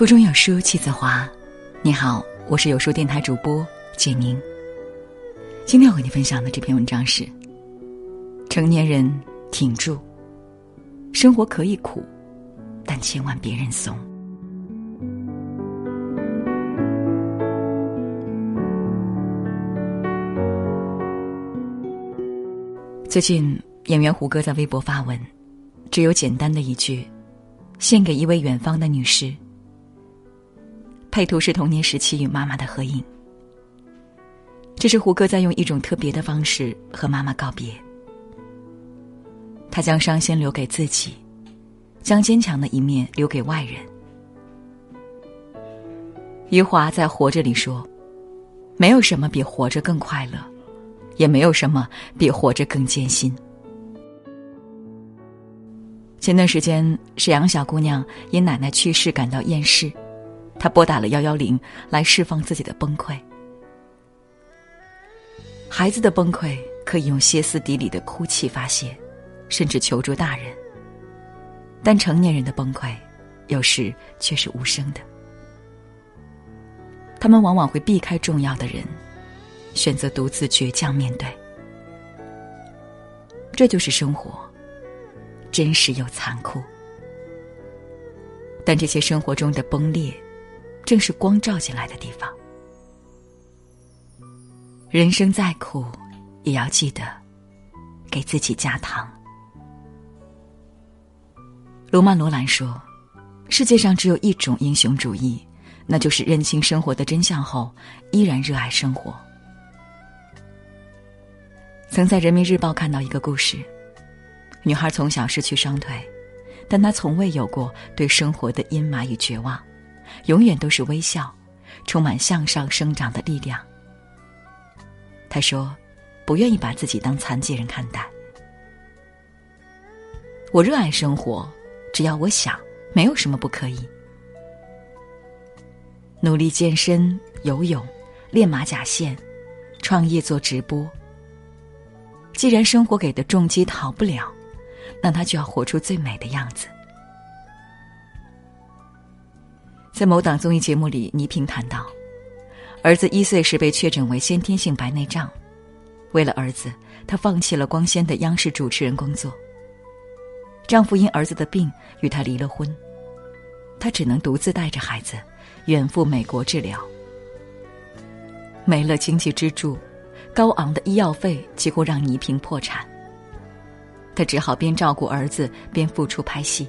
腹中有书气自华。你好，我是有书电台主播简宁。今天要和你分享的这篇文章是：成年人挺住，生活可以苦，但千万别认怂。最近，演员胡歌在微博发文，只有简单的一句：“献给一位远方的女士。”配图是童年时期与妈妈的合影。这是胡歌在用一种特别的方式和妈妈告别。他将伤心留给自己，将坚强的一面留给外人。余华在《活着》里说：“没有什么比活着更快乐，也没有什么比活着更艰辛。”前段时间，沈阳小姑娘因奶奶去世感到厌世。他拨打了幺幺零，来释放自己的崩溃。孩子的崩溃可以用歇斯底里的哭泣发泄，甚至求助大人。但成年人的崩溃，有时却是无声的。他们往往会避开重要的人，选择独自倔强面对。这就是生活，真实又残酷。但这些生活中的崩裂。正是光照进来的地方。人生再苦，也要记得给自己加糖。罗曼·罗兰说：“世界上只有一种英雄主义，那就是认清生活的真相后，依然热爱生活。”曾在《人民日报》看到一个故事：女孩从小失去双腿，但她从未有过对生活的阴霾与绝望。永远都是微笑，充满向上生长的力量。他说：“不愿意把自己当残疾人看待。我热爱生活，只要我想，没有什么不可以。努力健身、游泳、练马甲线、创业做直播。既然生活给的重击逃不了，那他就要活出最美的样子。”在某档综艺节目里，倪萍谈到，儿子一岁时被确诊为先天性白内障，为了儿子，她放弃了光鲜的央视主持人工作。丈夫因儿子的病与她离了婚，她只能独自带着孩子远赴美国治疗。没了经济支柱，高昂的医药费几乎让倪萍破产。她只好边照顾儿子边付出拍戏。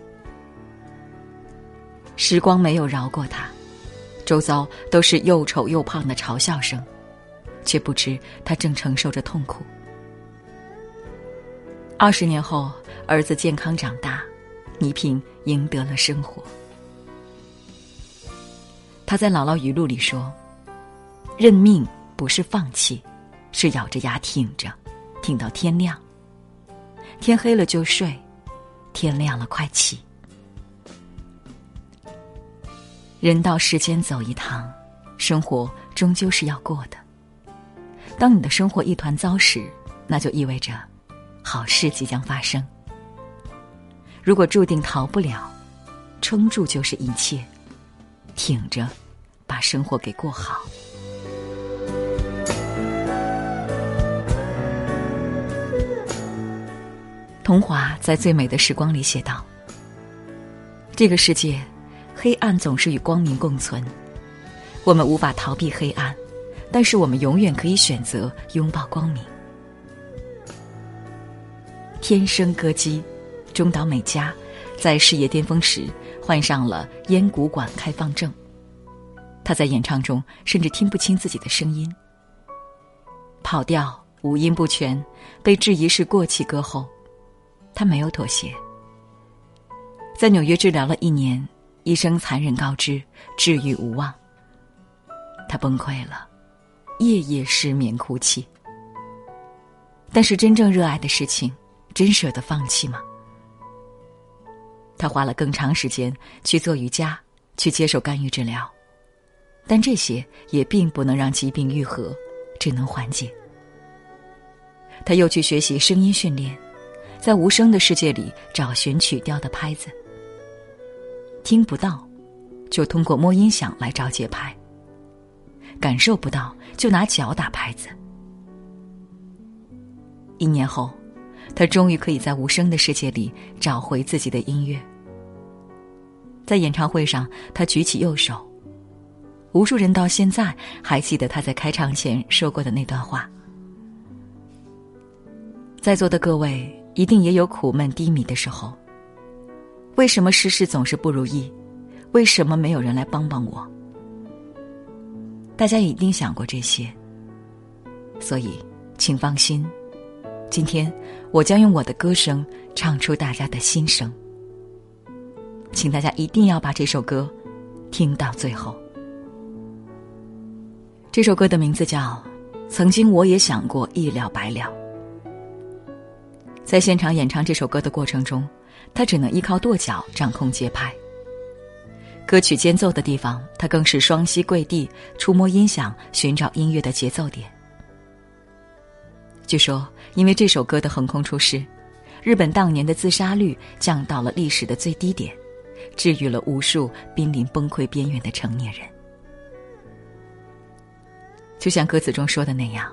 时光没有饶过他，周遭都是又丑又胖的嘲笑声，却不知他正承受着痛苦。二十年后，儿子健康长大，倪萍赢得了生活。他在姥姥语录里说：“认命不是放弃，是咬着牙挺着，挺到天亮。天黑了就睡，天亮了快起。”人到世间走一趟，生活终究是要过的。当你的生活一团糟时，那就意味着好事即将发生。如果注定逃不了，撑住就是一切，挺着，把生活给过好。童华在《最美的时光》里写道：“这个世界。”黑暗总是与光明共存，我们无法逃避黑暗，但是我们永远可以选择拥抱光明。天生歌姬，中岛美嘉，在事业巅峰时患上了咽鼓管开放症，她在演唱中甚至听不清自己的声音，跑调、五音不全，被质疑是过气歌后，她没有妥协，在纽约治疗了一年。医生残忍告知治愈无望，他崩溃了，夜夜失眠哭泣。但是真正热爱的事情，真舍得放弃吗？他花了更长时间去做瑜伽，去接受干预治疗，但这些也并不能让疾病愈合，只能缓解。他又去学习声音训练，在无声的世界里找寻曲调的拍子。听不到，就通过摸音响来找节拍。感受不到就拿脚打拍子。一年后，他终于可以在无声的世界里找回自己的音乐。在演唱会上，他举起右手，无数人到现在还记得他在开场前说过的那段话。在座的各位一定也有苦闷低迷的时候。为什么事事总是不如意？为什么没有人来帮帮我？大家一定想过这些，所以请放心，今天我将用我的歌声唱出大家的心声。请大家一定要把这首歌听到最后。这首歌的名字叫《曾经我也想过一了百了》。在现场演唱这首歌的过程中，他只能依靠跺脚掌控节拍。歌曲间奏的地方，他更是双膝跪地，触摸音响，寻找音乐的节奏点。据说，因为这首歌的横空出世，日本当年的自杀率降到了历史的最低点，治愈了无数濒临崩溃边缘的成年人。就像歌词中说的那样，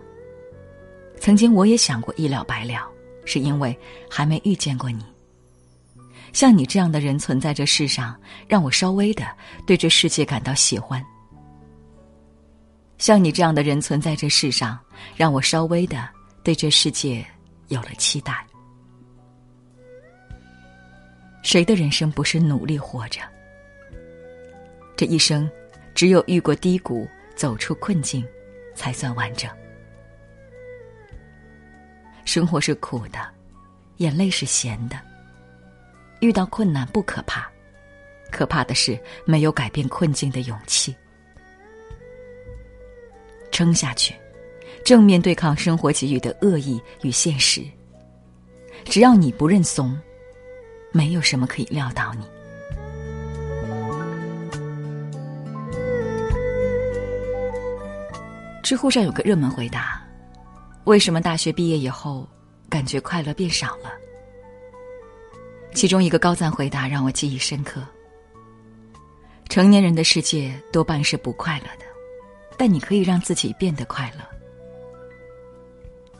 曾经我也想过一了百了，是因为还没遇见过你。像你这样的人存在这世上，让我稍微的对这世界感到喜欢。像你这样的人存在这世上，让我稍微的对这世界有了期待。谁的人生不是努力活着？这一生，只有遇过低谷，走出困境，才算完整。生活是苦的，眼泪是咸的。遇到困难不可怕，可怕的是没有改变困境的勇气。撑下去，正面对抗生活给予的恶意与现实。只要你不认怂，没有什么可以撂倒你。知乎上有个热门回答：为什么大学毕业以后感觉快乐变少了？其中一个高赞回答让我记忆深刻。成年人的世界多半是不快乐的，但你可以让自己变得快乐。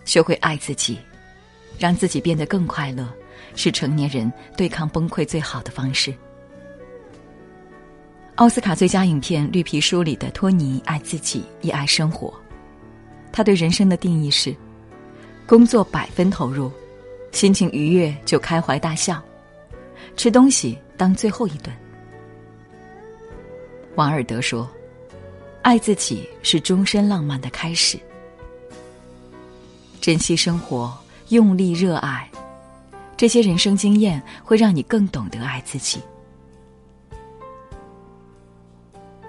学会爱自己，让自己变得更快乐，是成年人对抗崩溃最好的方式。奥斯卡最佳影片《绿皮书》里的托尼爱自己也爱生活，他对人生的定义是：工作百分投入，心情愉悦就开怀大笑。吃东西当最后一顿。王尔德说：“爱自己是终身浪漫的开始。珍惜生活，用力热爱，这些人生经验会让你更懂得爱自己。”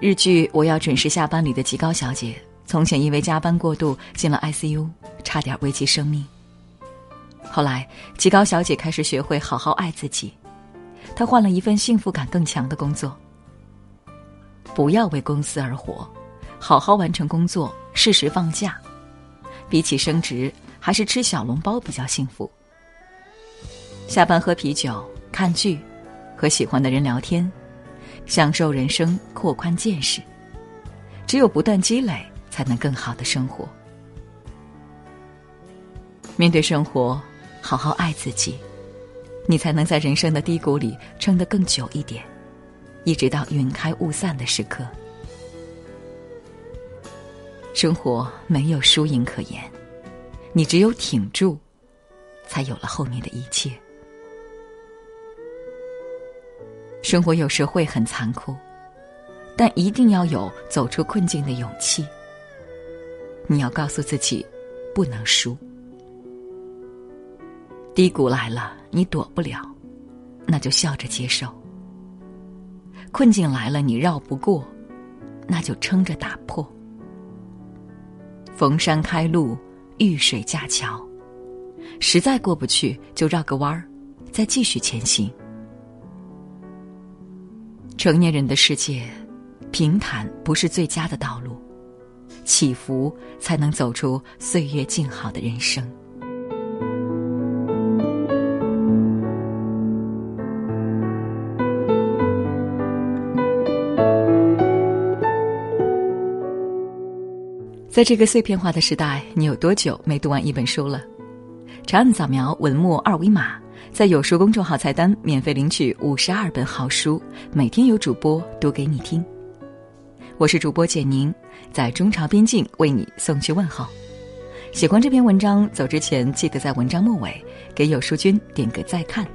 日剧《我要准时下班》里的吉高小姐，从前因为加班过度进了 ICU，差点危及生命。后来，吉高小姐开始学会好好爱自己。他换了一份幸福感更强的工作。不要为公司而活，好好完成工作，适时放假。比起升职，还是吃小笼包比较幸福。下班喝啤酒、看剧，和喜欢的人聊天，享受人生，扩宽见识。只有不断积累，才能更好的生活。面对生活，好好爱自己。你才能在人生的低谷里撑得更久一点，一直到云开雾散的时刻。生活没有输赢可言，你只有挺住，才有了后面的一切。生活有时会很残酷，但一定要有走出困境的勇气。你要告诉自己，不能输。低谷来了，你躲不了，那就笑着接受；困境来了，你绕不过，那就撑着打破。逢山开路，遇水架桥，实在过不去就绕个弯儿，再继续前行。成年人的世界，平坦不是最佳的道路，起伏才能走出岁月静好的人生。在这个碎片化的时代，你有多久没读完一本书了？长按扫描文末二维码，在有书公众号菜单免费领取五十二本好书，每天有主播读给你听。我是主播简宁，在中朝边境为你送去问候。喜欢这篇文章，走之前记得在文章末尾给有书君点个再看，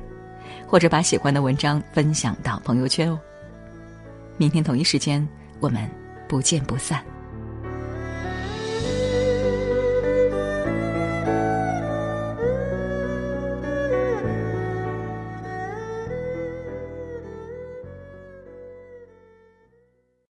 或者把喜欢的文章分享到朋友圈哦。明天同一时间，我们不见不散。